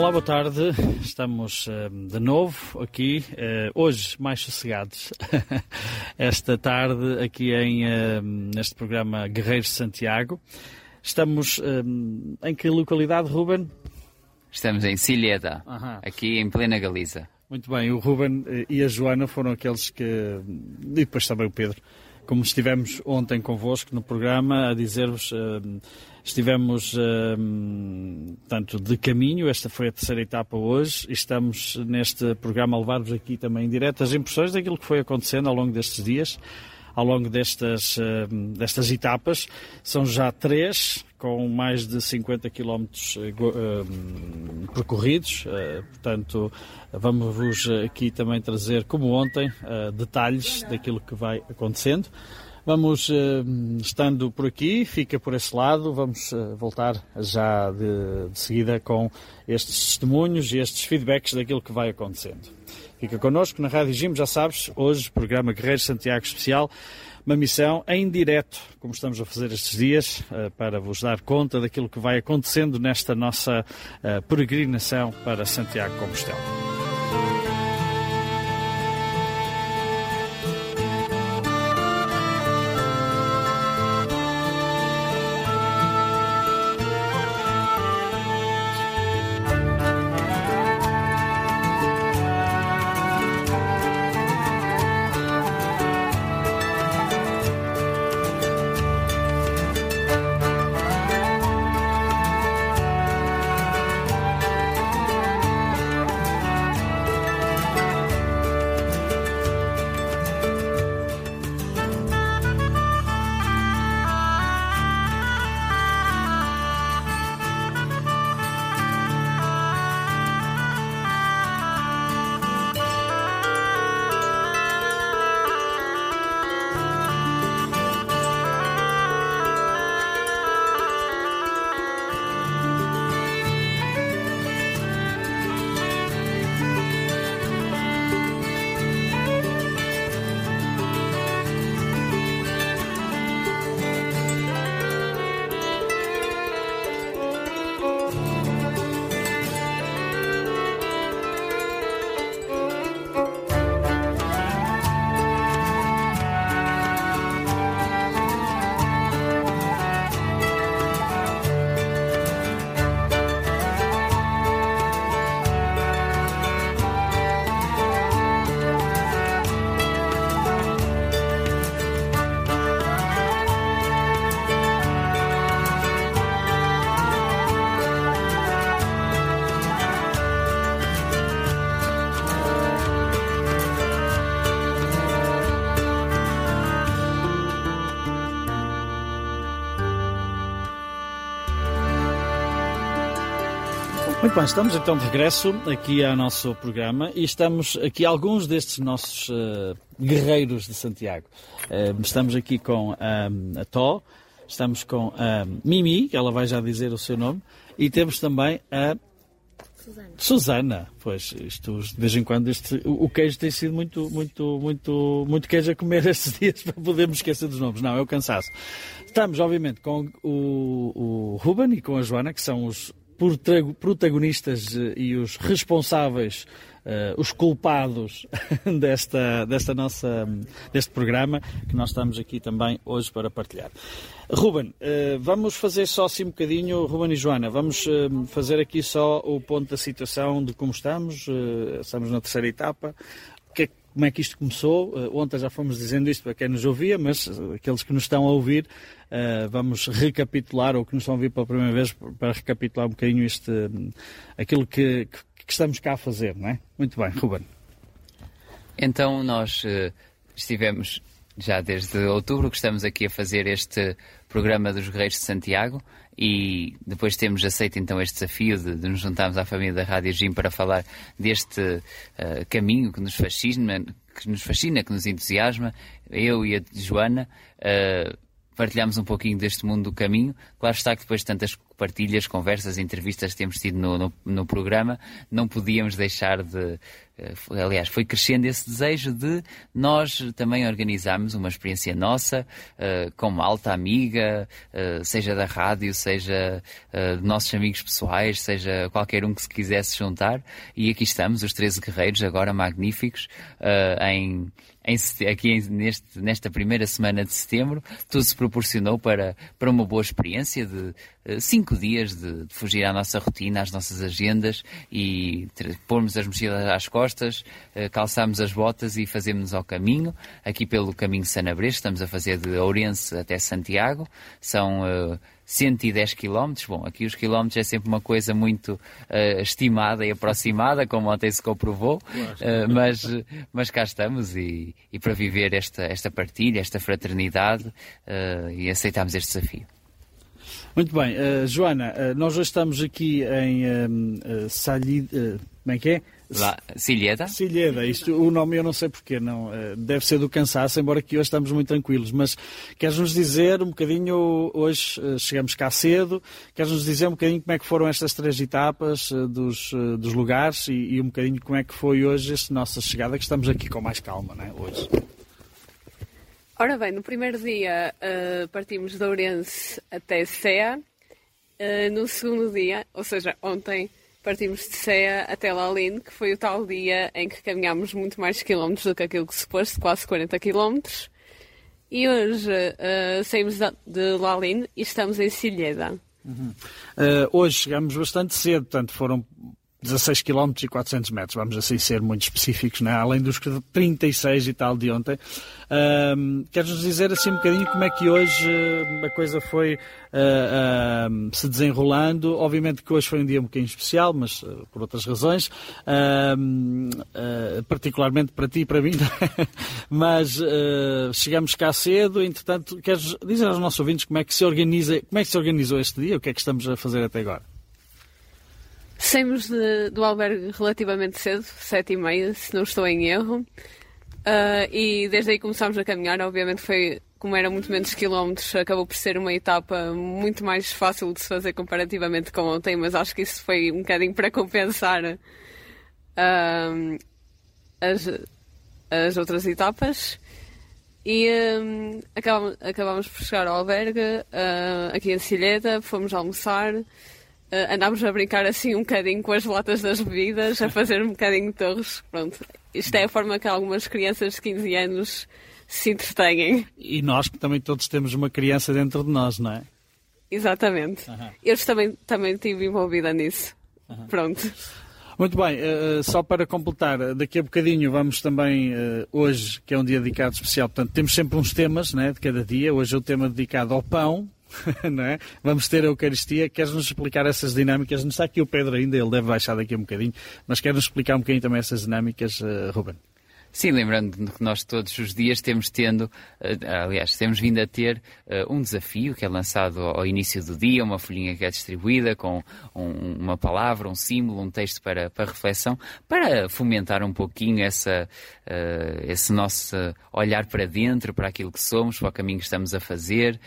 Olá, boa tarde. Estamos uh, de novo aqui, uh, hoje mais sossegados, esta tarde aqui em, uh, neste programa Guerreiros de Santiago. Estamos em que localidade, Ruben? Estamos em Silheda, aqui em plena Galiza. Muito bem, o Ruben e a Joana foram aqueles que. e depois também o Pedro, como estivemos ontem convosco no programa, a dizer-vos Estivemos, um, tanto de caminho, esta foi a terceira etapa hoje, estamos neste programa a levar-vos aqui também em direto as impressões daquilo que foi acontecendo ao longo destes dias, ao longo destas, um, destas etapas. São já três, com mais de 50 quilómetros um, percorridos, uh, portanto, vamos-vos aqui também trazer, como ontem, uh, detalhes daquilo que vai acontecendo. Vamos uh, estando por aqui, fica por esse lado, vamos uh, voltar já de, de, seguida com estes testemunhos e estes feedbacks daquilo que vai acontecendo. Fica connosco na Rádio Gimo, já sabes, hoje programa Guerreiro Santiago Especial, uma missão em direto, como estamos a fazer estes dias, uh, para vos dar conta daquilo que vai acontecendo nesta nossa peregrinação para Santiago Compostela. Muito bem, estamos então de regresso aqui ao nosso programa e estamos aqui alguns destes nossos uh, guerreiros de Santiago. Uh, estamos aqui com um, a Tó, estamos com a Mimi, que ela vai já dizer o seu nome, e temos também a Susana. Susana, pois, isto de vez em quando este, o queijo tem sido muito, muito, muito, muito queijo a comer estes dias para podermos esquecer dos nomes. Não, é o cansaço. Estamos, obviamente, com o, o Ruben e com a Joana, que são os protagonistas eh, e os responsáveis Uh, os culpados desta, desta nossa, deste programa que nós estamos aqui também hoje para partilhar. Ruben, uh, vamos fazer só assim um bocadinho, Ruben e Joana, vamos uh, fazer aqui só o ponto da situação de como estamos, estamos na terceira etapa, como é que isto começou, ontem já fomos dizendo isto para quem nos ouvia, mas aqueles que nos estão a ouvir, vamos recapitular, ou que nos estão a ouvir pela primeira vez, para recapitular um bocadinho este, aquilo que, que que estamos cá a fazer, não é? Muito bem, Ruben. Então nós uh, estivemos já desde outubro que estamos aqui a fazer este programa dos Guerreiros de Santiago e depois temos aceito então este desafio de, de nos juntarmos à família da Rádio Jim para falar deste uh, caminho que nos fascina, que nos fascina, que nos entusiasma, eu e a Joana. Uh, partilhamos um pouquinho deste mundo do caminho. Claro está que depois de tantas partilhas, conversas, entrevistas que temos tido no, no, no programa, não podíamos deixar de. Uh, aliás, foi crescendo esse desejo de nós também organizarmos uma experiência nossa, uh, com uma alta amiga, uh, seja da rádio, seja de nossos amigos pessoais, seja qualquer um que se quisesse juntar. E aqui estamos, os 13 guerreiros, agora magníficos, em em, aqui neste, nesta primeira semana de setembro, tudo se proporcionou para, para uma boa experiência de uh, cinco dias de, de, fugir à nossa rotina, às nossas agendas e pormos as mochilas às costas, uh, calçarmos as botas e fazermos ao caminho. Aqui pelo caminho Sanabres, estamos a fazer de Ourense até Santiago. São uh, 110 km. Bom, aqui os quilómetros é sempre uma coisa muito uh, estimada e aproximada, como ontem se comprovou, uh, mas, mas cá estamos e, e para viver esta, esta partilha, esta fraternidade uh, e aceitamos este desafio. Muito bem, Joana, nós hoje estamos aqui em uh, Salid, como é que é? Lá, Silheda? Silheda, isto, o nome eu não sei porquê, não. Eh, deve ser do cansaço, embora que hoje estamos muito tranquilos. Mas queres-nos dizer um bocadinho, hoje eh, chegamos cá cedo, queres-nos dizer um bocadinho como é que foram estas três etapas eh, dos, dos lugares e, e, um bocadinho como é que foi hoje esta nossa chegada, que estamos aqui com mais calma, não é? Hoje. Ora bem, no primeiro dia uh, partimos de Ourense até Sé. Uh, no segundo dia, ou seja, ontem, partimos de Ceia até Lalinde, que foi o tal dia em que caminhámos muito mais quilómetros do que aquilo que suposto, quase 40 quilómetros. E hoje uh, saímos de Lalinde e estamos em Silheda. Uhum. Uh, hoje chegamos bastante cedo, portanto foram 16 km e 400 metros, vamos assim ser muito específicos, né? além dos 36 e tal de ontem. Queres-nos dizer assim um bocadinho como é que hoje uh, a coisa foi uh, se desenrolando? Obviamente que hoje foi um dia um bocadinho especial, mas uh, por outras razões, particularmente para ti e para mim, mas chegamos cá cedo, entretanto, queres dizer aos nossos ouvintes como é que se organiza, como é que se organizou este dia, o que é que estamos a fazer até agora? Saímos de, do albergue relativamente cedo, sete e meia, se não estou em erro. Uh, e desde aí começámos a caminhar. Obviamente foi, como era muito menos quilómetros, acabou por ser uma etapa muito mais fácil de se fazer comparativamente com ontem, mas acho que isso foi um bocadinho para compensar uh, as, as outras etapas. E um, acabamos, acabamos por chegar ao albergue, uh, aqui em Silheta, fomos almoçar. Uh, andámos a brincar assim um bocadinho com as latas das bebidas, a fazer um bocadinho de torres. Pronto, isto é a forma que algumas crianças de 15 anos se entretêm. E nós que também todos temos uma criança dentro de nós, não é? Exatamente. Uhum. Eu também, também estive envolvida nisso. Uhum. Pronto. Muito bem, uh, só para completar, daqui a bocadinho vamos também, uh, hoje, que é um dia dedicado especial, portanto, temos sempre uns temas né, de cada dia. Hoje é o tema dedicado ao pão, não é? Vamos ter a Eucaristia. Queres-nos explicar essas dinâmicas? Não está aqui o Pedro ainda, ele deve baixar daqui um bocadinho, mas quer-nos explicar um bocadinho também essas dinâmicas, uh, Ruben? Sim, lembrando que nós todos os dias temos tendo, eh, aliás, temos vindo a ter uh, um desafio que é lançado ao início do dia, uma folhinha que é distribuída com um, uma palavra, um símbolo, um texto para, para reflexão, para fomentar um pouquinho essa, uh, esse nosso olhar para dentro, para aquilo que somos, para o caminho que estamos a fazer,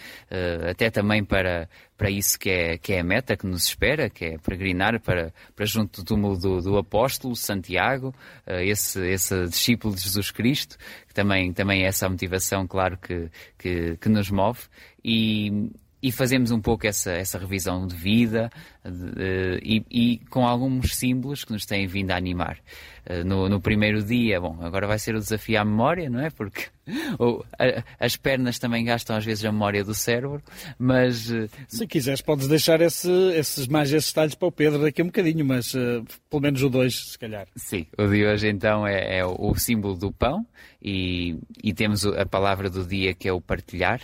até também para, para isso que é, que é a meta que nos espera, que é peregrinar para, para junto do túmulo do, do apóstolo Santiago, uh, esse, esse discípulo de Jesus Cristo, que também, também é essa motivação, claro, que, que, que nos move. E, e fazemos um pouco essa, essa revisão de vida de, e, e, com alguns símbolos que nos têm vindo a animar. Uh, no, no, primeiro dia, bom, agora vai ser o desafio à memória, não é? Porque ou, a, as pernas também gastam às vezes a memória do cérebro, mas... Uh, Se quiseres podes deixar esse, esses, mais esses detalhes para o Pedro daqui a um bocadinho, mas uh, pelo menos o dois, se calhar. Sim, o de hoje então é, é o, o, símbolo do pão e, e, temos a palavra do dia que é o partilhar,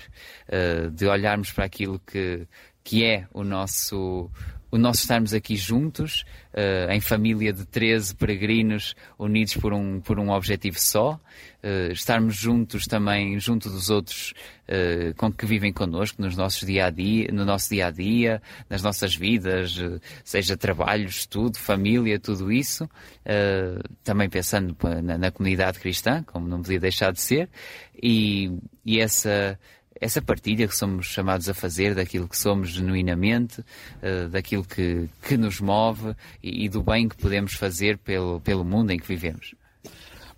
de olharmos para aquilo que, que é o nosso o nosso estarmos aqui juntos, uh, em família de 13 peregrinos unidos por um, por um objetivo só, uh, estarmos juntos também, junto dos outros uh, com que vivem connosco nos nossos dia a dia, no nosso dia a dia, nas nossas vidas, seja trabalho, estudo, família, tudo isso, também pensando na, na, comunidade cristã, como não podia deixar de ser, e, e essa essa partilha que somos chamados a fazer daquilo que somos genuinamente, uh, daquilo que, que nos move e, e, do bem que podemos fazer pelo, pelo mundo em que vivemos.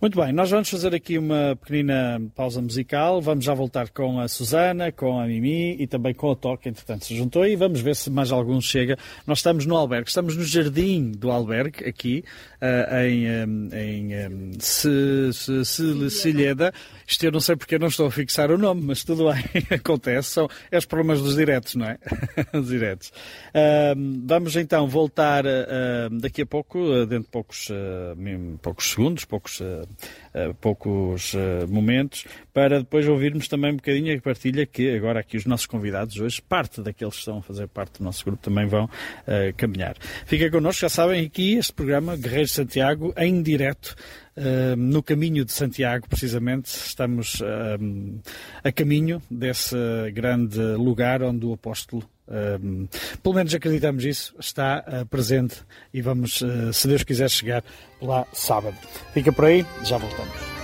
Muito bem, nós vamos fazer aqui uma pequenina pausa musical. Vamos já voltar com a Susana, com a Mimi e também com a Toca, entretanto se juntou e vamos ver se mais algum chega. Nós estamos no albergue, estamos no jardim do albergue, aqui, uh, em, um, em um, Cilheda. Isto eu não sei porque eu não estou a fixar o nome, mas tudo bem, acontece. São é os problemas dos diretos, não é? os diretos. Vamos então voltar daqui a pouco, dentro de poucos, poucos segundos, poucos poucos uh, momentos, para depois ouvirmos também um bocadinho a partilha que agora aqui os nossos convidados hoje, parte daqueles que estão a fazer parte do nosso grupo, também vão caminhar. Fiquem connosco, já sabem, aqui este programa Guerreiro Santiago, em direto, Uh, no caminho de Santiago, precisamente, estamos uh, a caminho desse grande lugar onde o apóstolo pelo menos acreditamos isso, está uh, presente e vamos, uh, se Deus quiser, chegar lá sábado. Fica por aí, já voltamos.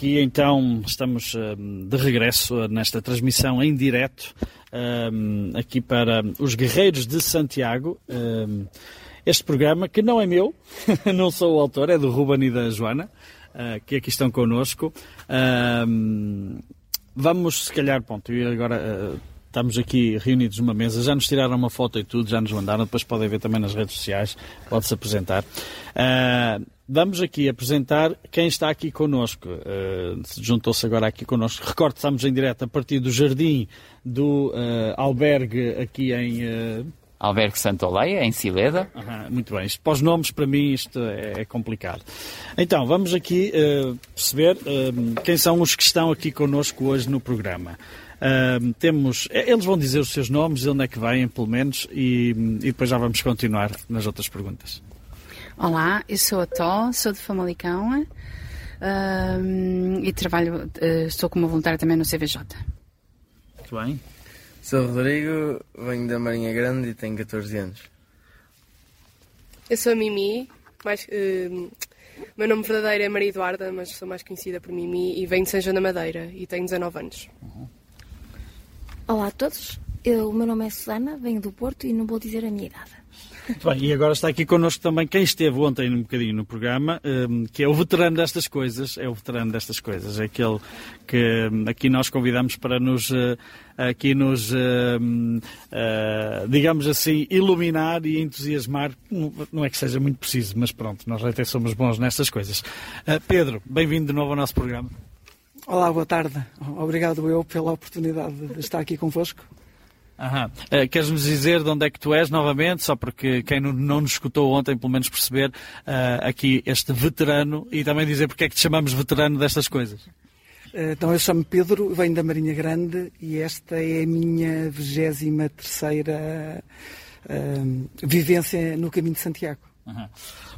Aqui então estamos um, de regresso nesta transmissão em direto um, aqui para os Guerreiros de Santiago. Um, este programa que não é meu, não sou o autor, é do Ruben e da Joana, uh, que aqui estão connosco. vamos, se calhar, ponto, e agora uh, estamos aqui reunidos numa mesa, já nos tiraram uma foto e tudo, já nos mandaram, depois podem ver também nas redes sociais, pode-se apresentar. Vamos aqui apresentar quem está aqui connosco. Uh, Juntou-se agora aqui connosco. Recordo, estamos em direto a partir do jardim do uh, albergue aqui em. Uh... Albergue Santoleia, em Sileda. muito bem. Isto, para os nomes, para mim, isto é, é complicado. Então, vamos aqui perceber quem são os que estão aqui connosco hoje no programa. Uh, temos, eles vão dizer os seus nomes, de onde é que vêm, pelo menos, e, e depois já vamos continuar nas outras perguntas. Olá, eu sou a Tó, sou de Famalicão uh, e trabalho, uh, estou como voluntária também no CVJ. Muito bem. Sou Rodrigo, venho da Marinha Grande e tenho 14 anos. Eu sou a Mimi, mais, uh, meu nome verdadeiro é Maria Eduarda, mas sou mais conhecida por Mimi e venho de São João da Madeira e tenho 19 anos. Uhum. Olá a todos, eu, o meu nome é Susana, venho do Porto e não vou dizer a minha idade. Bem, e agora está aqui connosco também quem esteve ontem um bocadinho no programa, um, que é o veterano destas coisas, é o veterano destas coisas, é aquele que um, aqui nós convidamos para nos, uh, aqui nos, uh, uh, digamos assim, iluminar e entusiasmar, não é que seja muito preciso, mas pronto, nós até somos bons nestas coisas. Pedro, bem-vindo de novo ao nosso programa. Olá, boa tarde. Obrigado eu pela oportunidade de estar aqui convosco. Uh, Queres-nos dizer de onde é que tu és novamente, só porque quem não, não nos escutou ontem, pelo menos perceber uh, aqui este veterano e também dizer porque é que te chamamos veterano destas coisas? Uh, então, eu chamo Pedro, venho da Marinha Grande e esta é a minha 23 terceira vivência no caminho de Santiago.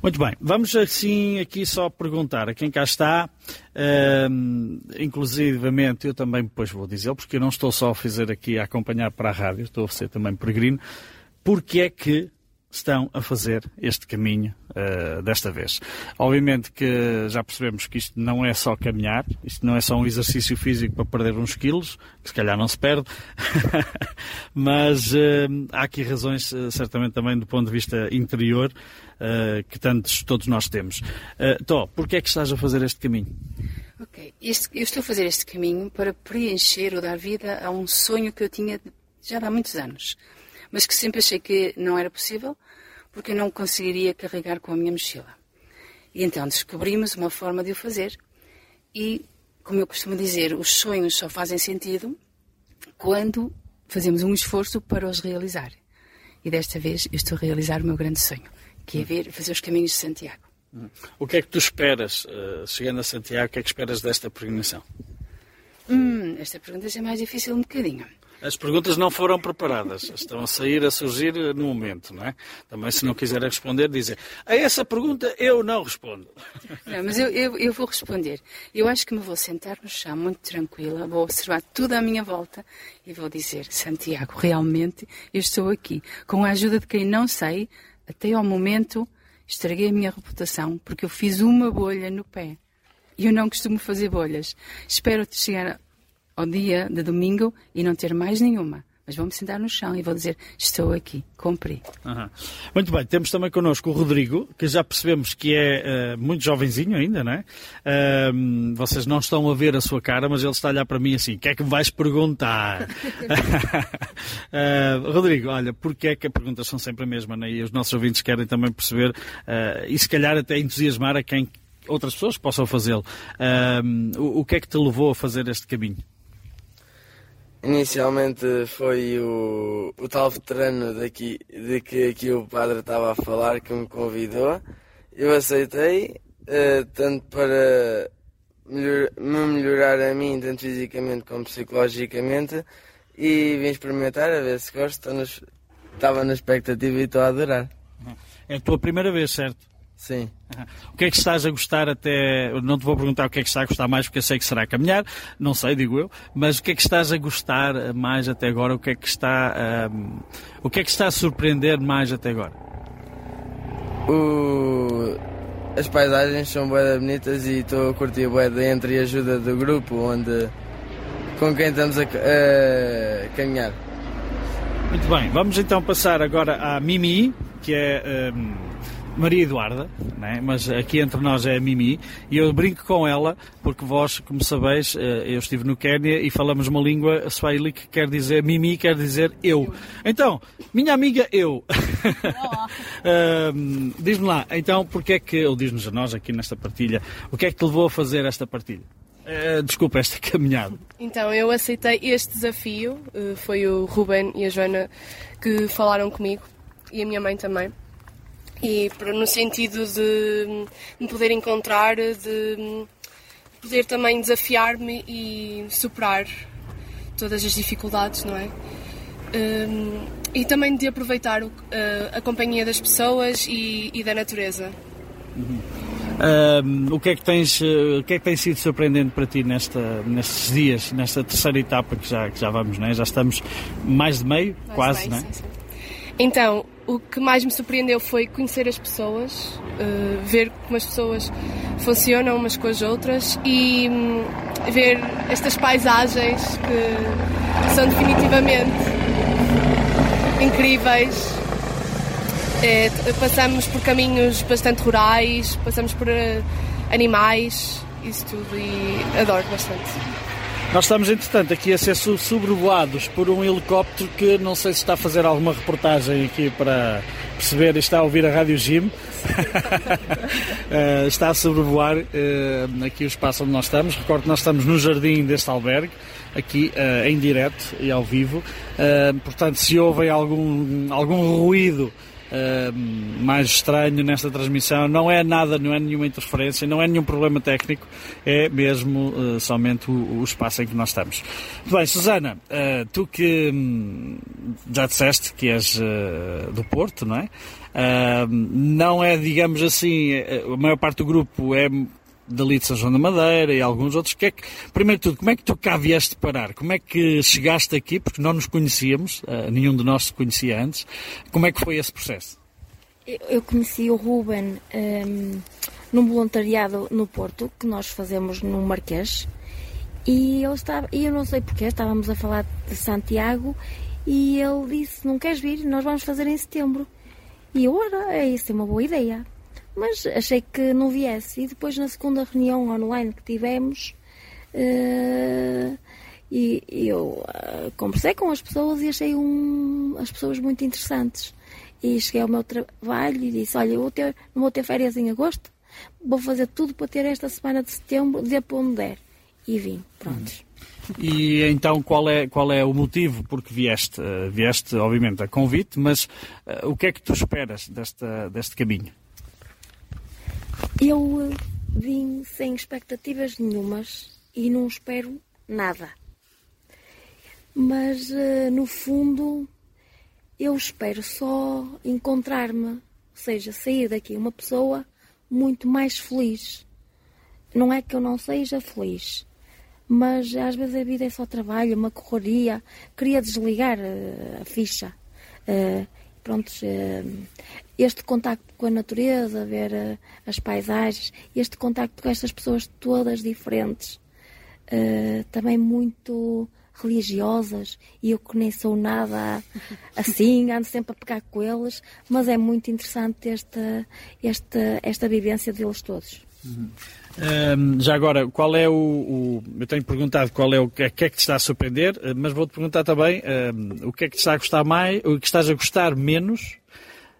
Muito bem, vamos assim aqui só perguntar a quem cá está, uh, inclusivamente eu também depois vou dizer, porque eu não estou só a fazer aqui a acompanhar para a rádio, estou a ser também peregrino, porque é que estão a fazer este caminho uh, desta vez. Obviamente que já percebemos que isto não é só caminhar, isto não é só um exercício físico para perder uns quilos, que se calhar não se perde, mas uh, há aqui razões, uh, certamente também do ponto de vista interior, que tantos todos nós temos. Uh, Tó, porquê é que estás a fazer este caminho? Ok, este, eu estou a fazer este caminho para preencher ou dar vida a um sonho que eu tinha já há muitos anos mas que sempre achei que não era possível porque eu não conseguiria carregar com a minha mochila. E então descobrimos uma forma de o fazer e, como eu costumo dizer, os sonhos só fazem sentido quando fazemos um esforço para os realizar. E desta vez eu estou a realizar o meu grande sonho, que é ver, fazer os caminhos de Santiago. O que é que tu esperas, uh, chegando a Santiago, o que é que esperas desta peregrinação? Hum, esta pergunta é mais difícil um bocadinho. As perguntas não foram preparadas, estão a sair, a surgir no momento, não é? Também, se não quiserem responder, dizem a essa pergunta eu não respondo. Não, mas eu, eu, eu, vou responder. Eu acho que me vou sentar no chão muito tranquila, vou observar tudo à minha volta e vou dizer: Santiago, realmente eu estou aqui. Com a ajuda de quem não sei, até ao momento estraguei a minha reputação porque eu fiz uma bolha no pé. E eu não costumo fazer bolhas. Espero chegar ao dia de domingo e não ter mais nenhuma. Mas vou-me sentar no chão e vou dizer: Estou aqui, cumpri. Uhum. Muito bem, temos também connosco o Rodrigo, que já percebemos que é uh, muito jovenzinho ainda, não é? Uh, vocês não estão a ver a sua cara, mas ele está a olhar para mim assim: O que é que me vais perguntar? uh, Rodrigo, olha, porque é que as perguntas são sempre a mesma, né? e os nossos ouvintes querem também perceber e se calhar até entusiasmar a quem outras pessoas possam fazê-lo. o, o que é que te levou a fazer este caminho? Inicialmente foi o, o tal veterano daqui, de que aqui o padre estava a falar que me convidou. Eu aceitei, uh, tanto para melhor, me melhorar a mim, tanto fisicamente como psicologicamente, e vim experimentar a ver se gosto. Estava na expectativa e estou a adorar. É a tua primeira vez, certo? Sim. O que é que estás a gostar até. Não te vou perguntar o que é que estás a gostar mais, porque eu sei que será caminhar, não sei, digo eu, mas o que é que estás a gostar mais até agora? O que é que está, um, o que é que está a surpreender mais até agora? O... as paisagens são bem bonitas e estou a curtir bué da entre a ajuda do grupo onde com quem estamos a, a caminhar. Muito bem, vamos então passar agora à Mimi, que é hum, Maria Eduarda, né? mas aqui entre nós é a Mimi, e eu brinco com ela porque vós, como sabeis, eh, eu estive no Quénia e falamos uma língua swahili que quer dizer Mimi, quer dizer eu. Então, minha amiga eu. Hum, diz-me lá, então, porque é que, ou diz-nos a nós aqui nesta partilha, o que é que te levou a fazer esta partilha? Eh, desculpa, esta caminhada. Então, eu aceitei este desafio. eh, Foi o Ruben e a Joana que falaram comigo e a minha mãe também. E para- no sentido de me poder encontrar, de poder também desafiar-me e superar todas as dificuldades, não é? Hum, e também de aproveitar o- a, companhia das pessoas e, e da natureza. Hum, o, que é que tens, eh, o que é que tem sido surpreendente para ti nesta, nestes dias, nesta terceira etapa que já, que já vamos, né? já estamos mais de meio, Mais quase, bem, né? sim, sim. Então, o que mais me surpreendeu foi conhecer as pessoas, eh, ver como as pessoas funcionam umas com as outras e hum, ver estas paisagens que são definitivamente incríveis. T- passamos por caminhos bastante rurais, passamos por eh, animais, isso tudo e adoro bastante. Nós estamos, entretanto, aqui a ser sobrevoados por um helicóptero que não sei se está a fazer alguma reportagem aqui para perceber, está a ouvir a Rádio Jim. Eh, está a sobrevoar eh, aqui o espaço onde nós estamos. Recordo que nós estamos no jardim deste albergue, aqui eh, em direto e ao vivo. Portanto, se houve algum, algum ruído Uh, mais estranho nesta transmissão. Não é nada, não é nenhuma interferência, não é nenhum problema técnico, é mesmo uh, somente o, o, espaço em que nós estamos. Muito bem, Susana, uh, tu que hum, já disseste que és do Porto, não é? não é, digamos assim, a maior parte do grupo é dali de São João da Madeira e alguns outros. Que é que, primeiro de tudo, como é que tu cá vieste parar? Como é que chegaste aqui? Porque não nos conhecíamos, uh, nenhum de nós se conhecia antes. Como é que foi esse processo? Eu conheci o Ruben um, num voluntariado no Porto, que nós fazemos no Marquês, e ele estava, e eu não sei porquê, estávamos a falar de Santiago, e ele disse, não queres vir? Nós vamos fazer em setembro. E eu, ora, é isso, é uma boa ideia mas achei que não viesse. E depois, na segunda reunião online que tivemos, uh, e, e eu uh, conversei com as pessoas e achei um, as pessoas muito interessantes. E cheguei ao meu trabalho e disse: Olha, eu vou ter, não vou ter férias em agosto, vou fazer tudo para ter esta semana de setembro, dizer para der. E vim, prontos. E então qual é, qual é o motivo porque vieste? Uh, vieste, obviamente, a convite, mas o que é que tu esperas desta, deste caminho? Eu vim sem expectativas nenhumas e não espero nada. Mas no fundo eu espero só encontrar-me, ou seja, sair daqui uma pessoa muito mais feliz. Não é que eu não seja feliz, mas às vezes a vida é só trabalho, uma correria. Queria desligar a ficha. Pronto, este contacto com a natureza, ver uh, as paisagens, este contacto com estas pessoas todas diferentes, uh, também muito religiosas, e eu que nem sou nada assim, ando sempre a pegar com eles, mas é muito interessante esta, esta, esta vivência deles todos. Uhum. Um, já agora, qual é o, o, Eu tenho perguntado qual é o que é que, é que te está a surpreender, mas vou-te perguntar também um, o que é que te está a gostar mais, o que estás a gostar menos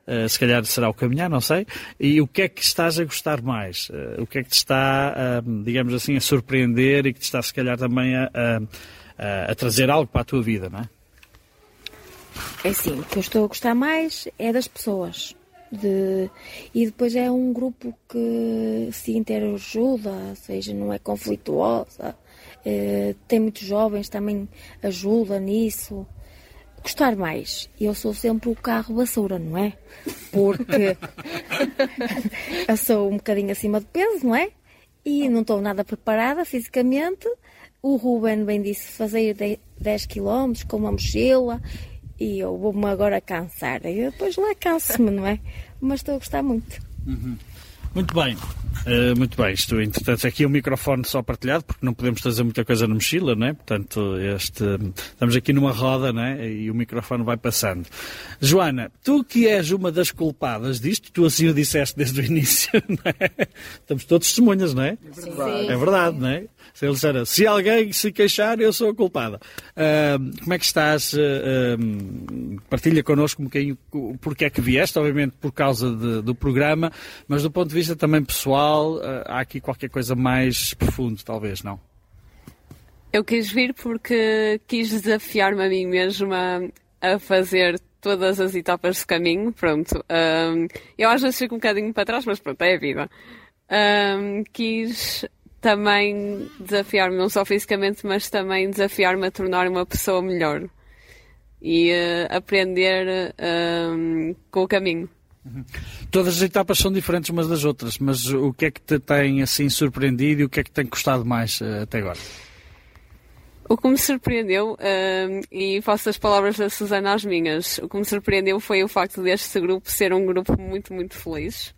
Uh, se calhar será o caminhar, não sei. E o que é que estás a gostar mais? Uh, o que é que te está, uh, digamos assim, a surpreender e que te está, se calhar, também a, a, a, trazer algo para a tua vida, não é? É assim, o que eu estou a gostar mais é das pessoas. De... E depois é um grupo que se interajuda, ou seja, não é conflituosa. tem muitos jovens também ajuda nisso gostar mais. Eu sou sempre o carro basura, não é? Porque eu sou um bocadinho acima de peso, não é? E não estou nada preparada fisicamente. O Ruben bem disse fazer 10 km com uma mochila e eu vou-me agora cansar. E depois lá canso-me, não é? Mas estou a gostar muito. Uhum. Muito bem. Uh, muito bem, isto, entretanto, aqui é um microfone só partilhado, porque não podemos trazer muita coisa na mochila, não é? Portanto, este, estamos aqui numa roda, não é? E o microfone vai passando. Joana, tu que és uma das culpadas disto, tu assim o disseste desde o início, não é? Estamos todos testemunhas, não é? Sim. É verdade, não é? Se, ele disser, se alguém se queixar, eu sou a culpada. Uh, como é que estás? Uh, partilha connosco um bocadinho porque é que vieste, obviamente por causa de, do programa, mas do ponto de vista também pessoal, há aqui qualquer coisa mais profundo, talvez, não? Eu quis vir porque quis desafiar-me a mim mesma a fazer todas as etapas de caminho. Pronto. eu às vezes fico um bocadinho para trás, mas pronto, é a vida. quis também desafiar-me, não só fisicamente, mas também desafiar-me a tornar uma pessoa melhor e uh, aprender uh, com o caminho. Uhum. Todas as etapas são diferentes umas das outras, mas o que é que te tem assim surpreendido e o que é que tem custado mais uh, até agora? O que me surpreendeu, e faço as palavras da Susana às minhas, o que me surpreendeu foi o facto deste grupo ser um grupo muito, muito feliz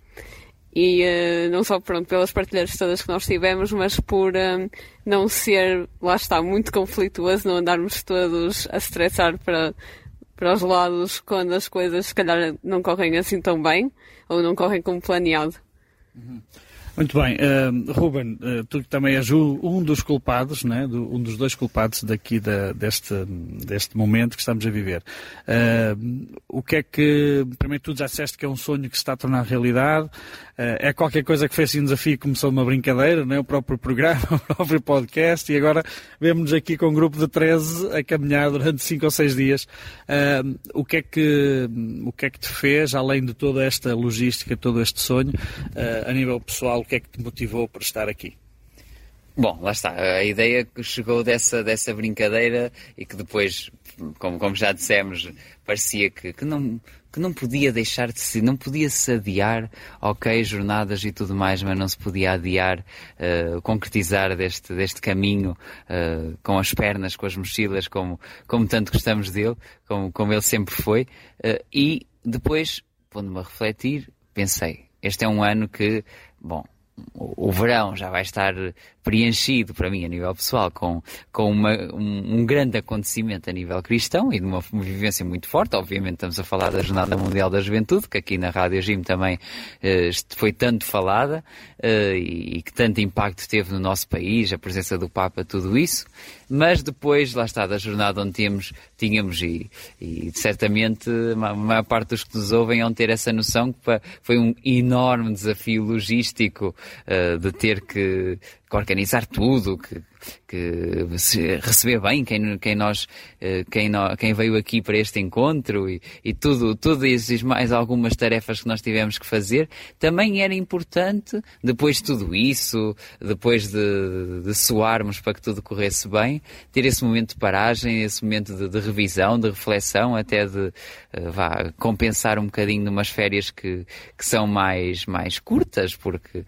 e uh, não só pronto, pelas partilhas todas que nós tivemos, mas por uh, não ser, lá está, muito conflituoso, não andarmos todos a estressar para, para os lados quando as coisas se calhar não correm assim tão bem ou não correm como planeado. Uhum. Muito bem. Uh, Ruben, uh, tu também és um dos culpados, né? Do, um dos dois culpados daqui da, deste, deste momento que estamos a viver. Uh, o que é que, primeiro tu já disseste que é um sonho que se está a tornar realidade, é qualquer coisa que fez assim um desafio começou uma brincadeira, né? o próprio programa, o próprio podcast, e agora vemos-nos aqui com um grupo de 13 a caminhar durante 5 ou 6 dias. o, que é que, o que é que te fez, além de toda esta logística, todo este sonho, a nível pessoal, o que é que te motivou para estar aqui? Bom, lá está. A ideia que chegou dessa, dessa brincadeira e que depois, como, como já dissemos, parecia que, que, não, que não podia deixar de se, não podia se adiar, ok, jornadas e tudo mais, mas não se podia adiar, uh, concretizar deste, deste caminho uh, com as pernas, com as mochilas, como, como tanto gostamos dele, como, como ele sempre foi. Uh, e depois, pondo-me a refletir, pensei, este é um ano que, bom, o, verão já vai estar preenchido para mim a nível pessoal com, com uma, um, um, grande acontecimento a nível cristão e de uma, vivência muito forte. Obviamente estamos a falar da Jornada Mundial da Juventude, que aqui na Rádio Jim também uh, foi tanto falada uh, e, e, que tanto impacto teve no nosso país, a presença do Papa, tudo isso. Mas depois, lá está, da jornada onde tínhamos, tínhamos e, e certamente a maior parte dos que nos ouvem vão ter essa noção que foi um enorme desafio logístico uh, de ter que organizar tudo, que, que receber bem quem, quem nós, eh, quem, nós, quem veio aqui para este encontro e, e tudo, tudo isso mais algumas tarefas que nós tivemos que fazer, também era importante, depois de tudo isso, depois de, de soarmos para que tudo corresse bem, ter esse momento de paragem, esse momento de, de revisão, de reflexão, até de uh, vá, compensar um bocadinho numas férias que, que são mais, mais curtas, porque uh,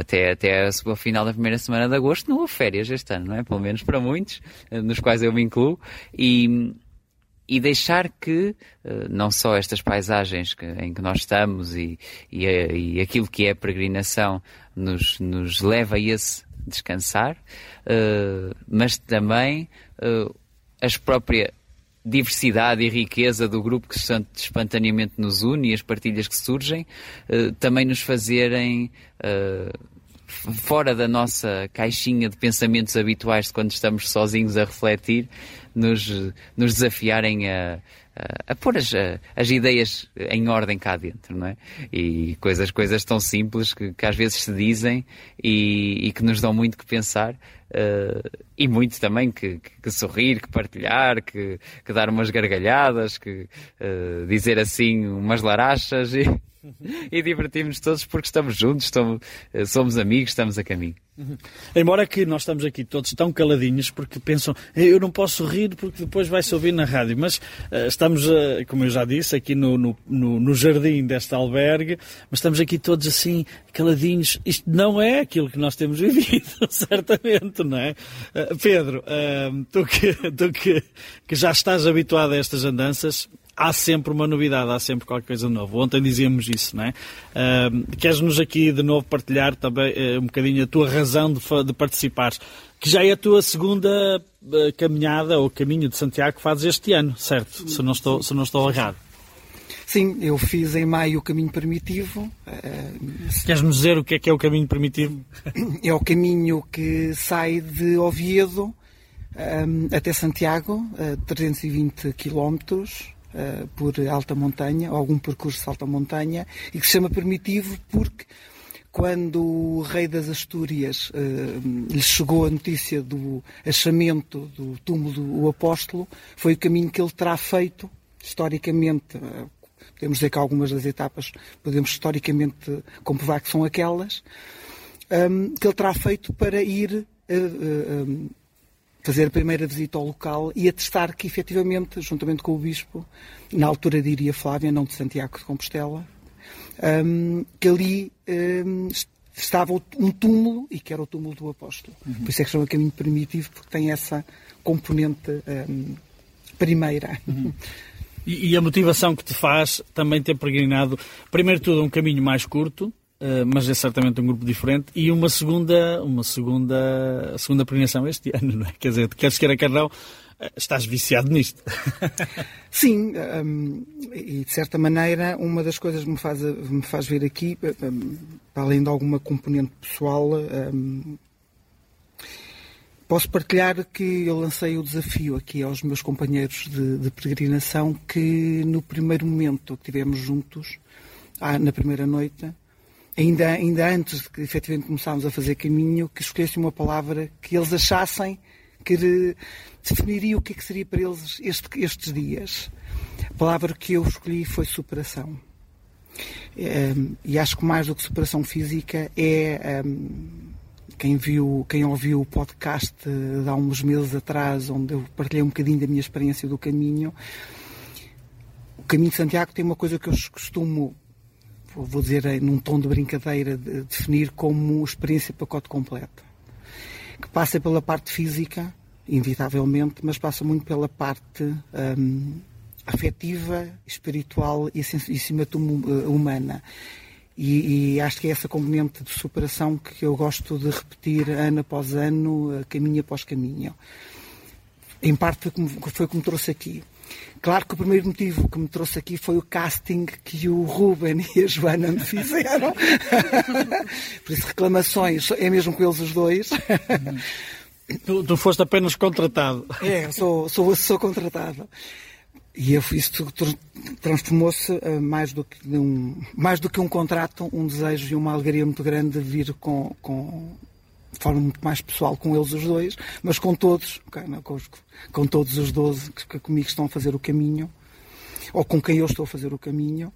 até, até o final da primeira semana de agosto não houve férias este ano, não é? Pelo menos para muitos, uh, nos quais eu me incluo, e, e deixar que não só estas paisagens que, em que nós estamos e, e, e, aquilo que é a peregrinação nos, nos leva a esse descansar, mas também as próprias diversidade e riqueza do grupo que espontaneamente nos une e as partilhas que surgem, uh, também nos fazerem uh, fora da nossa caixinha de pensamentos habituais de quando estamos sozinhos a refletir, nos, nos desafiarem a, a, a pôr as, as ideias em ordem cá dentro, não é? E coisas, coisas tão simples que, que às vezes se dizem e, e que nos dão muito que pensar Uh, e muito também que, que, que, sorrir, que partilhar, que, que dar umas gargalhadas, que uh, dizer assim umas larachas e, e divertimos todos porque estamos juntos, estamos, uh, somos amigos, estamos a caminho. Uhum. Embora que nós estamos aqui todos tão caladinhos porque pensam eu não posso rir porque depois vai-se ouvir na rádio, mas uh, estamos, uh, como eu já disse, aqui no, no, no, no, jardim deste albergue, mas estamos aqui todos assim caladinhos. Isto não é aquilo que nós temos vivido, certamente, não é? Uh, Pedro, tu, que, tu que, que já estás habituado a estas andanças, há sempre uma novidade, há sempre qualquer coisa nova. Ontem dizíamos isso, não é? Uh, Queres-nos aqui de novo partilhar também uh, um bocadinho a tua razão de, de participares, que já é a tua segunda uh, caminhada ou caminho de Santiago que fazes este ano, certo? Se não estou, se não estou errado. Sim, eu fiz em maio o caminho primitivo. Queres-nos dizer o que é que é o caminho primitivo? É o caminho que sai de Oviedo um, até Santiago, 320 quilómetros, uh, por alta montanha, ou algum percurso de alta montanha, e que se chama primitivo porque quando o rei das Astúrias uh, lhe chegou a notícia do achamento do túmulo do apóstolo, foi o caminho que ele terá feito, historicamente, uh, podemos dizer que algumas das etapas podemos historicamente comprovar que são aquelas, um, que ele terá feito para ir uh, fazer a primeira visita ao local e atestar que, efetivamente, juntamente com o Bispo, na altura diria Flávia, não de Santiago de Compostela, um, que ali um, estava um túmulo e que era o túmulo do apóstolo. Uhum. Por isso é que chama caminho primitivo, porque tem essa componente um, primeira. Uhum. E, e, a motivação que te faz também ter peregrinado, primeiro tudo, um caminho mais curto, mas é certamente um grupo diferente. E uma segunda uma segunda segunda premiação este ano não é? Quer dizer queres queira quer não eh, estás viciado nisto. Sim um, e de certa maneira uma das coisas que me faz me faz vir aqui um, além de alguma componente pessoal um, Posso partilhar que eu lancei o desafio aqui aos meus companheiros de, de peregrinação que no primeiro momento que tivemos juntos, ah, na primeira noite, ainda, ainda antes de que efetivamente começámos a fazer caminho, que escolhesse uma palavra que eles achassem que definiria o que, é que seria para eles este, estes dias. A palavra que eu escolhi foi superação. Um, e acho que mais do que superação física é um, quem viu, quem ouviu o podcast de há uns meses atrás, onde eu partilhei um bocadinho da minha experiência do caminho. O caminho de Santiago tem uma coisa que eu costumo vou dizer num tom de brincadeira, de definir como experiência pacote completo. Que passa pela parte física, inevitavelmente, mas passa muito pela parte hum, afetiva, espiritual e, acima de tudo, eh, humana. E, e, acho que é essa componente de superação que eu gosto de repetir ano após ano, eh, caminho após caminho. Em parte foi como trouxe aqui. Claro que o primeiro motivo que me trouxe aqui foi o casting que o Ruben e a Joana me fizeram. Por isso, reclamações, é mesmo com eles os dois. Tu, tu foste apenas contratado. É, sou, sou, sou contratado. E isso transformou-se mais, do que um, mais do que um contrato, um desejo e uma alegria muito grande de vir com, com de forma muito mais pessoal com eles os dois, mas com todos, com, com todos os 12 que comigo estão a fazer o caminho, ou com quem eu estou a fazer o caminho.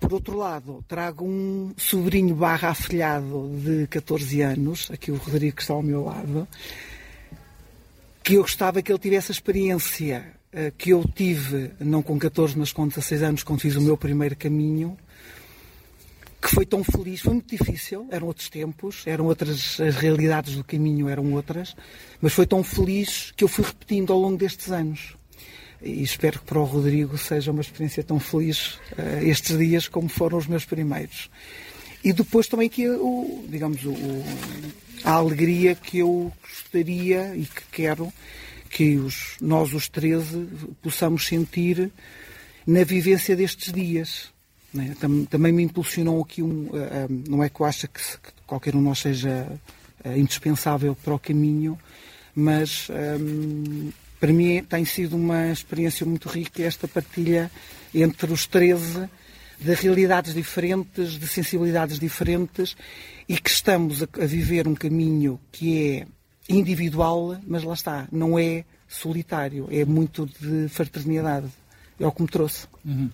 Por outro lado, trago um sobrinho barra afilhado de 14 anos, aqui o Rodrigo que está ao meu lado, que eu gostava que ele tivesse a experiência eh, que eu tive, não com 14, mas com 16 anos, quando fiz o meu primeiro caminho, que foi tão feliz, foi muito difícil, eram outros tempos, eram outras, as realidades do caminho eram outras, mas foi tão feliz que eu fui repetindo ao longo destes anos. E espero que para o Rodrigo seja uma experiência tão feliz uh, estes dias como foram os meus primeiros. E depois também que o, digamos, o, a alegria que eu gostaria e que quero que os, nós, os 13, possamos sentir na vivência destes dias né? Também me impulsionou aqui um. Uh, uh, não é que eu acho que, que, qualquer um de nós seja uh, indispensável para o caminho, mas um, para mim tem sido uma experiência muito rica esta partilha entre os 13 de realidades diferentes, de sensibilidades diferentes e que estamos a, a viver um caminho que é individual, mas lá está, não é solitário, é muito de fraternidade. É o que me trouxe. Uhum.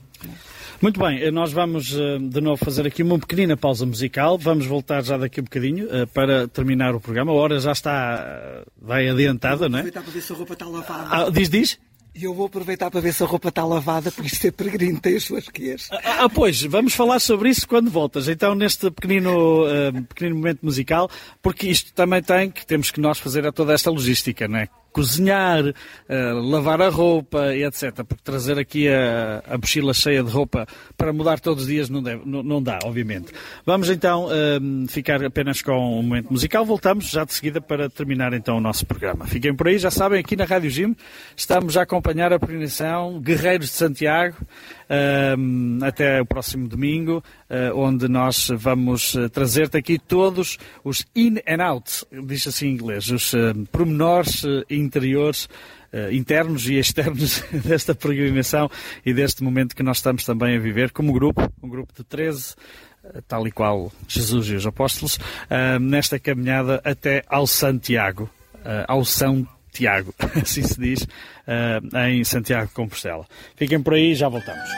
Muito bem, nós vamos eh, de novo fazer aqui uma pequenina pausa musical. Vamos voltar já daqui um bocadinho eh, para terminar o programa. A hora já está eh, adiantada, não é? Vou aproveitar para ver se a roupa está lavada. Ah, diz, diz? E eu vou aproveitar para ver se a roupa está lavada, porque isto é peregrino, tem as suas queixas. Ah, ah, pois, vamos falar sobre isso quando voltas. Então, neste pequenino, uh, pequenino momento musical, porque isto também tem que temos que nós fazer a toda esta logística, não é? Cozinhar, uh, lavar a roupa e etc. Porque trazer aqui a, a mochila cheia de roupa para mudar todos os dias não, deve, não, não dá, obviamente. Vamos então uh, ficar apenas com um momento musical. Voltamos já de seguida para terminar então o nosso programa. Fiquem por aí, já sabem, aqui na Rádio Jim estamos a acompanhar a peregrinação Guerreiros de Santiago uh, até o próximo domingo, uh, onde nós vamos uh, trazer-te aqui todos os in and out, diz assim em inglês, os uh, pormenores interiores internos e externos desta peregrinação e deste momento que nós estamos também a viver como grupo, um grupo de 13 tal e qual Jesus e os apóstolos, nesta caminhada até ao Santiago, ao São Tiago, assim se diz, em Santiago de Compostela. Fiquem por aí, já voltamos.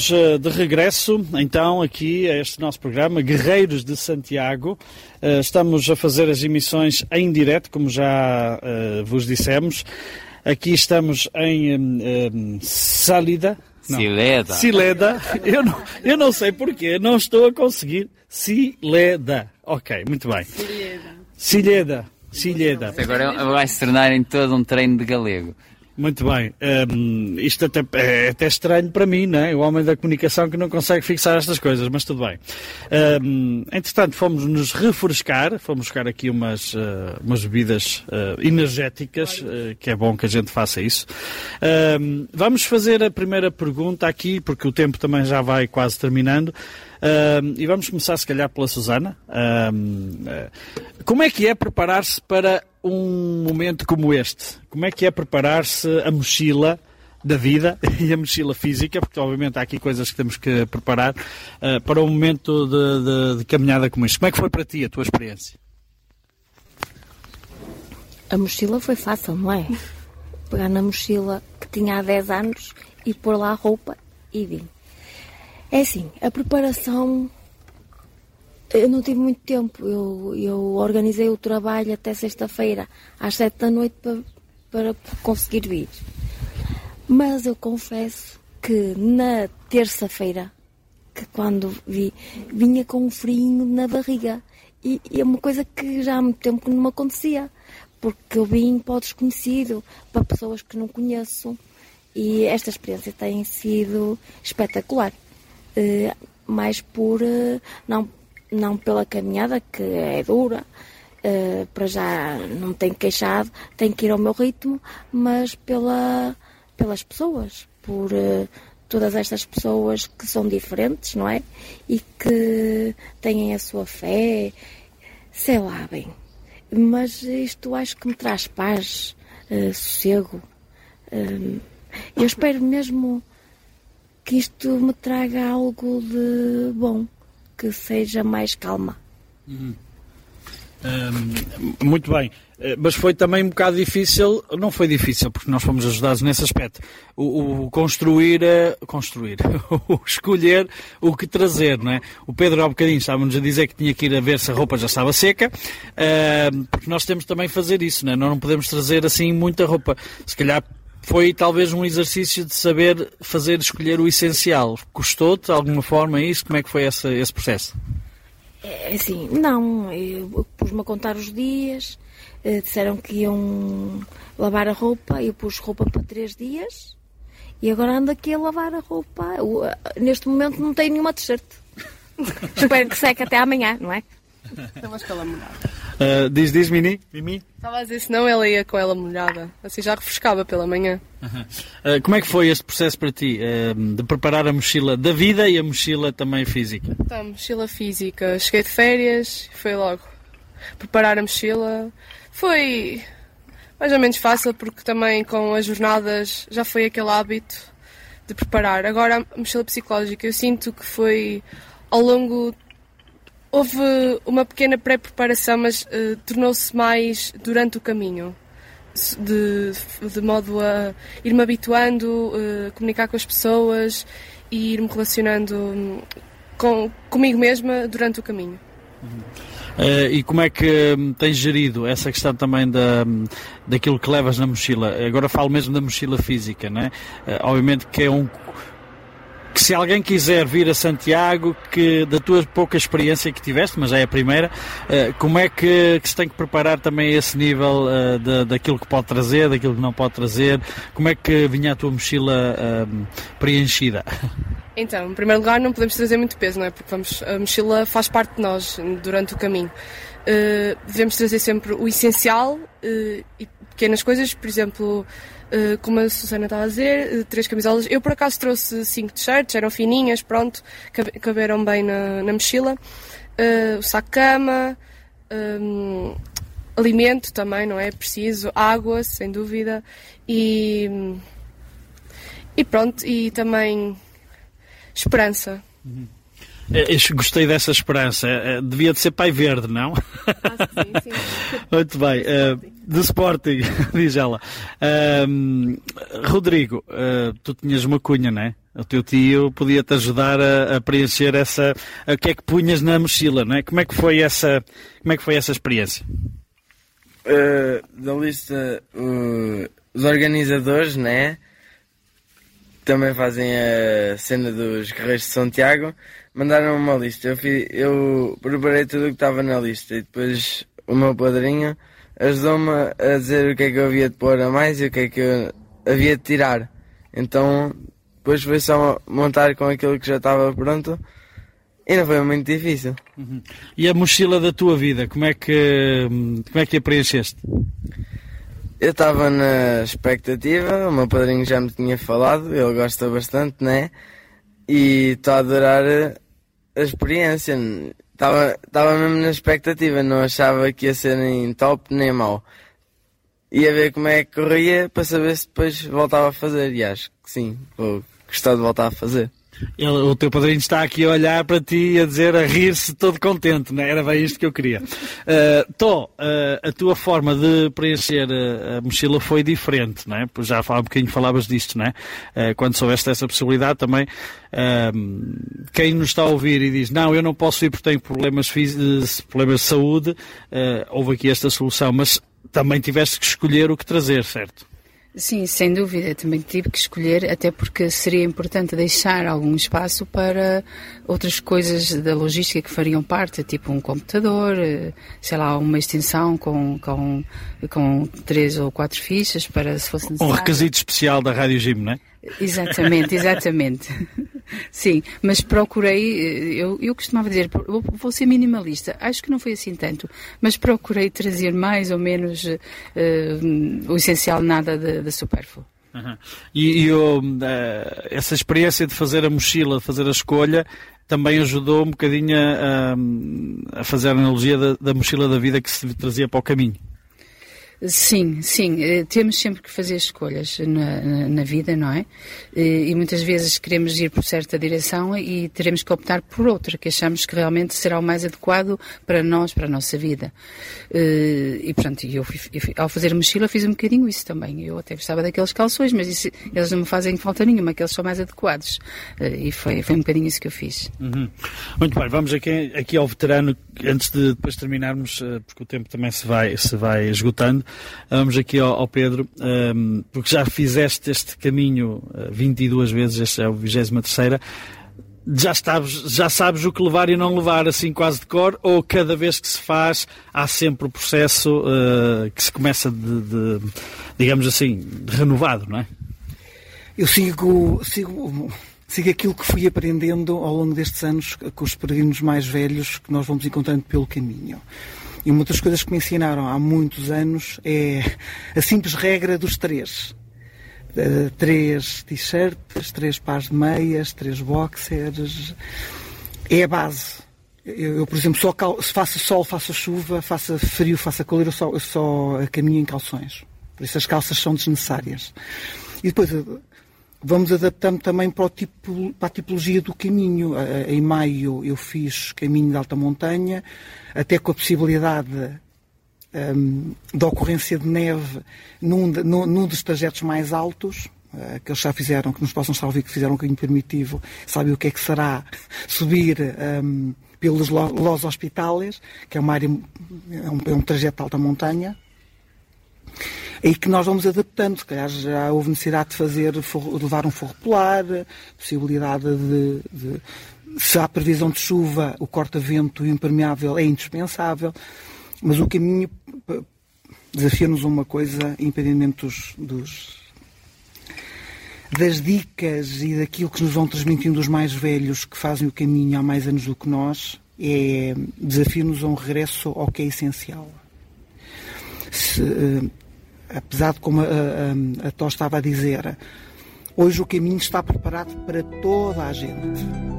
Estamos eh, de regresso, então, aqui a este nosso programa, Guerreiros de Santiago. Eh, estamos a fazer as emissões em direto, como já uh, vos dissemos. Aqui estamos em um, Salida. Não. Sileda. Sileda. Eu não, eu não sei porquê, não estou a conseguir. Sileda. Ok, muito bem. Sileda. Sileda. Sileda. Agora vai se tornar em todo um treino de galego. Muito bem. Um, isto até, é até estranho para mim, não é? O homem da comunicação que não consegue fixar estas coisas, mas tudo bem. Um, entretanto, fomos nos refrescar, fomos buscar aqui umas, uh, umas bebidas uh, energéticas, uh, que é bom que a gente faça isso. Um, vamos fazer a primeira pergunta aqui, porque o tempo também já vai quase terminando. Uh, e vamos começar, se calhar, pela Susana. Uh, como é que é preparar-se para um momento como este? Como é que é preparar-se a mochila da vida e a mochila física, porque obviamente há aqui coisas que temos que preparar uh, para um momento de, de, de, caminhada como este. Como é que foi para ti a tua experiência? A mochila foi fácil, não é? Pegar na mochila que tinha há 10 anos e pôr lá a roupa e vim. É assim, a preparação. Eu não tive muito tempo. Eu, eu organizei o trabalho até sexta-feira, às sete da noite, para, para conseguir vir. Mas eu confesso que na terça-feira, que quando vi, vinha com um frio na barriga. E, e, é uma coisa que já há muito tempo que não me acontecia. Porque eu vim para o desconhecido, para pessoas que não conheço. E esta experiência tem sido espetacular. Eh, mais por eh, não, não pela caminhada, que é dura, uh, para já não tenho queixado, tenho que ir ao meu ritmo, mas pela, pelas pessoas, por uh, todas estas pessoas que são diferentes, não é? E que têm a sua fé, sei lá bem. Mas isto acho que me traz paz, uh, sossego. eu espero mesmo que isto me traga algo de bom, que seja mais calma. Uhum. Um, muito bem, eh, mas foi também um bocado difícil, não foi difícil, porque nós fomos ajudados nesse aspecto, o, o construir, uh, construir, o escolher o que trazer, não é? O Pedro há um bocadinho estava-nos a dizer que tinha que ir a ver se a roupa já estava seca, uh, porque nós temos também fazer isso, não é? Nós não podemos trazer assim muita roupa, se calhar foi talvez um exercício de saber fazer escolher o essencial. Custou-te de alguma forma isso? Como é que foi esse, esse processo? É assim, não, eu pus-me a contar os dias, eh, disseram que iam lavar a roupa, eu pus roupa para três dias e agora ando aqui a lavar a roupa. Eu, eh, neste momento não tenho nenhuma t-shirt. Espero que seque até amanhã, não é? Estavas com ela molhada. Uh, diz, diz, Mini? Mimi? Estava a dizer, senão ela ia com ela molhada. Assim já refrescava pela manhã. Uh, como é que foi este processo para ti? Uh, de preparar a mochila da vida e a mochila também física? Então, mochila física. Cheguei de férias e foi logo. Preparar a mochila foi mais ou menos fácil porque também com as jornadas já foi aquele hábito de preparar. Agora a mochila psicológica eu sinto que foi ao longo Houve uma pequena pré-preparação, mas uh, tornou-se mais durante o caminho. De, de modo a ir-me habituando, uh, comunicar com as pessoas e ir-me relacionando hum, com, comigo mesma durante o caminho. Uh, e como é que um, tens gerido essa questão também da, um, daquilo que levas na mochila? Agora falo mesmo da mochila física, não é? Uh, obviamente que é um, que se alguém quiser vir a Santiago, que da tua pouca experiência que tiveste, mas já é a primeira, eh, como é que, que se tem que preparar também a esse nível uh, de, daquilo que pode trazer, daquilo que não pode trazer? Como é que vinha a tua mochila uh, preenchida? Então, em primeiro lugar, não podemos trazer muito peso, não é? Porque vamos, a mochila faz parte de nós durante o caminho. Uh, devemos trazer sempre o essencial e pequenas coisas, por exemplo Uh, como a Susana estava a dizer, uh, três camisolas. Eu, por acaso, trouxe cinco t-shirts, eram fininhas, pronto, caberam bem na, na mochila. Uh, o saco-cama, um, alimento também, não é? Preciso, água, sem dúvida. E, e pronto, e também esperança. Uhum. Gostei dessa esperança. Devia de ser pai verde, não? Ah, sim, sim. Muito bem. Uh, de Sporting, diz ela. Uh, Rodrigo, uh, tu tinhas uma cunha, não é? O teu tio podia-te ajudar a, a, preencher essa. O que é que punhas na mochila, não é? Como é que foi essa, como é que foi essa experiência? Uh, da lista, uh, os organizadores, né? Também fazem a cena dos Guerreiros de Santiago. Mandaram uma lista. Eu, fiz, eu preparei tudo o que estava na lista e depois o meu padrinho ajudou-me a dizer o que é que eu havia de pôr a mais e o que é que eu havia de tirar. Então depois foi só montar com aquilo que já estava pronto e não foi muito difícil. Uhum. E a mochila da tua vida, como é que, como é que a preencheste? Eu estava na expectativa, o meu padrinho já me tinha falado, ele gosta bastante, né? E estou a adorar a experiência. Estava, estava mesmo na expectativa, não achava que ia ser nem top nem mau. Ia ver como é que corria para saber se depois voltava a fazer. E acho que sim, vou gostar de voltar a fazer. Ele, o teu padrinho está aqui a olhar para ti e a dizer, a rir-se todo contente, não é? Era bem isto que eu queria. Uh, Tó, uh, a tua forma de preencher a, a, mochila foi diferente, não é? Já há um bocadinho falavas disto, não é? Uh, quando soubeste essa possibilidade também, uh, quem nos está a ouvir e diz, não, eu não posso ir porque tenho problemas, problemas de saúde, houve aqui esta solução, mas também tiveste que escolher o que trazer, certo? Sim, sem dúvida. Também tive que escolher, até porque seria importante deixar algum espaço para outras coisas da logística que fariam parte, tipo um computador, eh, sei lá, uma extensão com, com, com três ou quatro fichas para se fosse necessário. Um requisito especial da Rádio Gym, não é? Exatamente, exatamente. Sim, mas procurei, eh, eu, eu costumava dizer, vou ser minimalista, acho que não foi assim tanto, mas procurei trazer mais ou menos uh, o essencial, nada de, de supérfluo. Uhum. E, e uh, essa experiência de fazer a mochila, de fazer a escolha, também ajudou um bocadinho a, a fazer a analogia da, da mochila da vida que se trazia para o caminho. Sim, sim. Eh, temos sempre que fazer escolhas na, na, vida, não é? Eh, e muitas vezes queremos ir por certa direção e teremos que optar por outra, que achamos que realmente será o mais adequado para nós, para a nossa vida. Eh, e pronto, eu, ao fazer mochila fiz um bocadinho isso também. Eu até gostava daqueles calções, mas isso, eles não me fazem falta nenhuma, que eles são mais adequados. E foi, foi um bocadinho isso que eu fiz. Uhum. Muito bem, vamos aqui, aqui ao veterano, antes de depois terminarmos, porque o tempo também se vai, se vai esgotando. Vamos aqui ao, ao Pedro, um, ehm, porque já fizeste este caminho 22 eh, vezes, esta é a 23 já sabes, já sabes o que levar e não levar assim quase de cor, ou cada vez que se faz há sempre o processo uh, que se começa de, de, digamos assim, renovado, não é? Eu sigo, sigo, sigo aquilo que fui aprendendo ao longo destes anos com os peregrinos mais velhos que nós vamos encontrando pelo caminho. E uma das coisas que me ensinaram há muitos anos é a simples regra dos três. Uh, três t-shirts, três pares de meias, três boxers. É a base. Eu, eu por exemplo, só cal... faça sol, faça chuva, faça frio, faça calor, eu só, eu só caminho em calções. Por isso as calças são desnecessárias. E depois vamos adaptando também para, tipo, para a tipologia do caminho. Em maio eu fiz caminho de alta montanha, até com a possibilidade um, da ocorrência de neve num, num, num dos trajetos mais altos, uh, que eles já fizeram, que nos possam estar a ouvir, que fizeram um caminho primitivo, sabem o que é que será subir um, pelos Los Hospitales, que é uma área, é um, é um trajeto de alta montanha, e que nós vamos adaptando. Se calhar já houve necessidade de fazer, de levar um forro polar, possibilidade de, de se há previsão de chuva, o corta-vento impermeável é indispensável, mas o caminho desafia-nos uma coisa, independentemente dos, dos, das dicas e daquilo que nos vão transmitindo os mais velhos que fazem o caminho há mais anos do que nós, é desafia-nos a um regresso ao que é essencial. Se, eh, apesar de, como a, a, a Tó estava a dizer, hoje o caminho está preparado para toda a gente.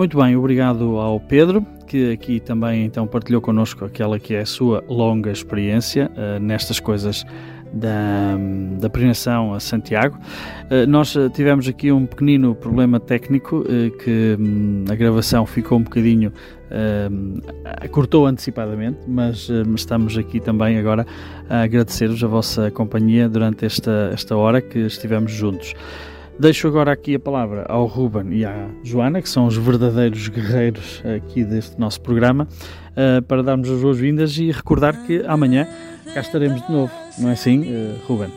Muito bem, obrigado ao Pedro, que aqui também então partilhou connosco aquela que é a sua longa experiência uh, nestas coisas da, da a Santiago. Uh, nós eh, tivemos aqui um pequenino problema técnico que um, a gravação ficou um bocadinho cortou antecipadamente, mas estamos aqui também agora a agradecer-vos a vossa companhia durante esta, esta hora que estivemos juntos. Deixo agora aqui a palavra ao Ruben e à Joana, que são os verdadeiros guerreiros aqui deste nosso programa, uh, para darmos as boas-vindas e recordar que amanhã cá estaremos de novo, não é assim, uh, Ruben?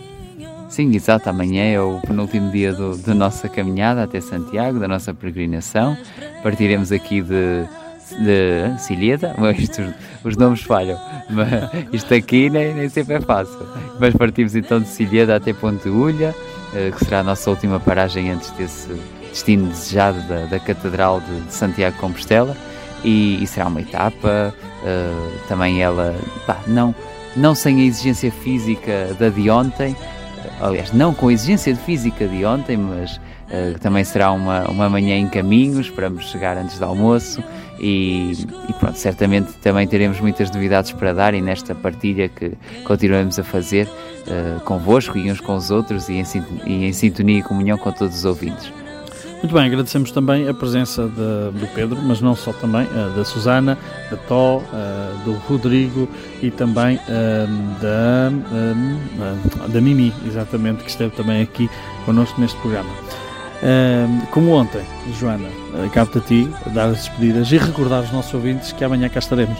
Sim, exato. Amanhã é o penúltimo dia do, da nossa caminhada até Santiago, da nossa peregrinação. Partiremos aqui de, de isto, os nomes falham, mas isto aqui nem, nem sempre é fácil. Mas partimos então de Cilheda até Ponte Ulha, eh, que será a nossa última paragem antes desse destino desejado da, da Catedral de, Santiago de Compostela. E, e, será uma etapa, uh, também ela, pá, não, não sem a exigência física da de ontem, aliás, não com a exigência física de ontem, mas uh, também será uma, uma manhã em caminho, esperamos chegar antes do almoço e, e, pronto, certamente também teremos muitas novidades para dar e nesta partilha que continuamos a fazer uh, convosco e uns com os outros e em, e em sintonia e comunhão com todos os ouvintes. Muito bem, agradecemos também a presença de, do Pedro, mas não só também, uh, da Susana, da Tó, uh, do Rodrigo e também uh, da, da Mimi, exatamente, que esteve também aqui connosco neste programa. Como ontem, Joana, cabe-te a ti dar as despedidas e recordar aos nossos ouvintes que amanhã cá estaremos.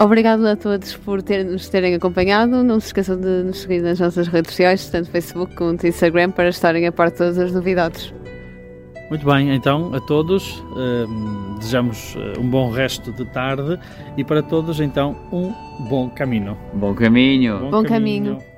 Obrigado a todos por ter, nos terem acompanhado. Não se esqueçam de nos seguir nas nossas redes sociais, tanto Facebook como Instagram, para estarem a par de todas as novidades. Muito bem, então a todos um, desejamos eh, um bom resto de tarde e para todos então um bom caminho. Bom caminho. Bom, bom caminho. caminho.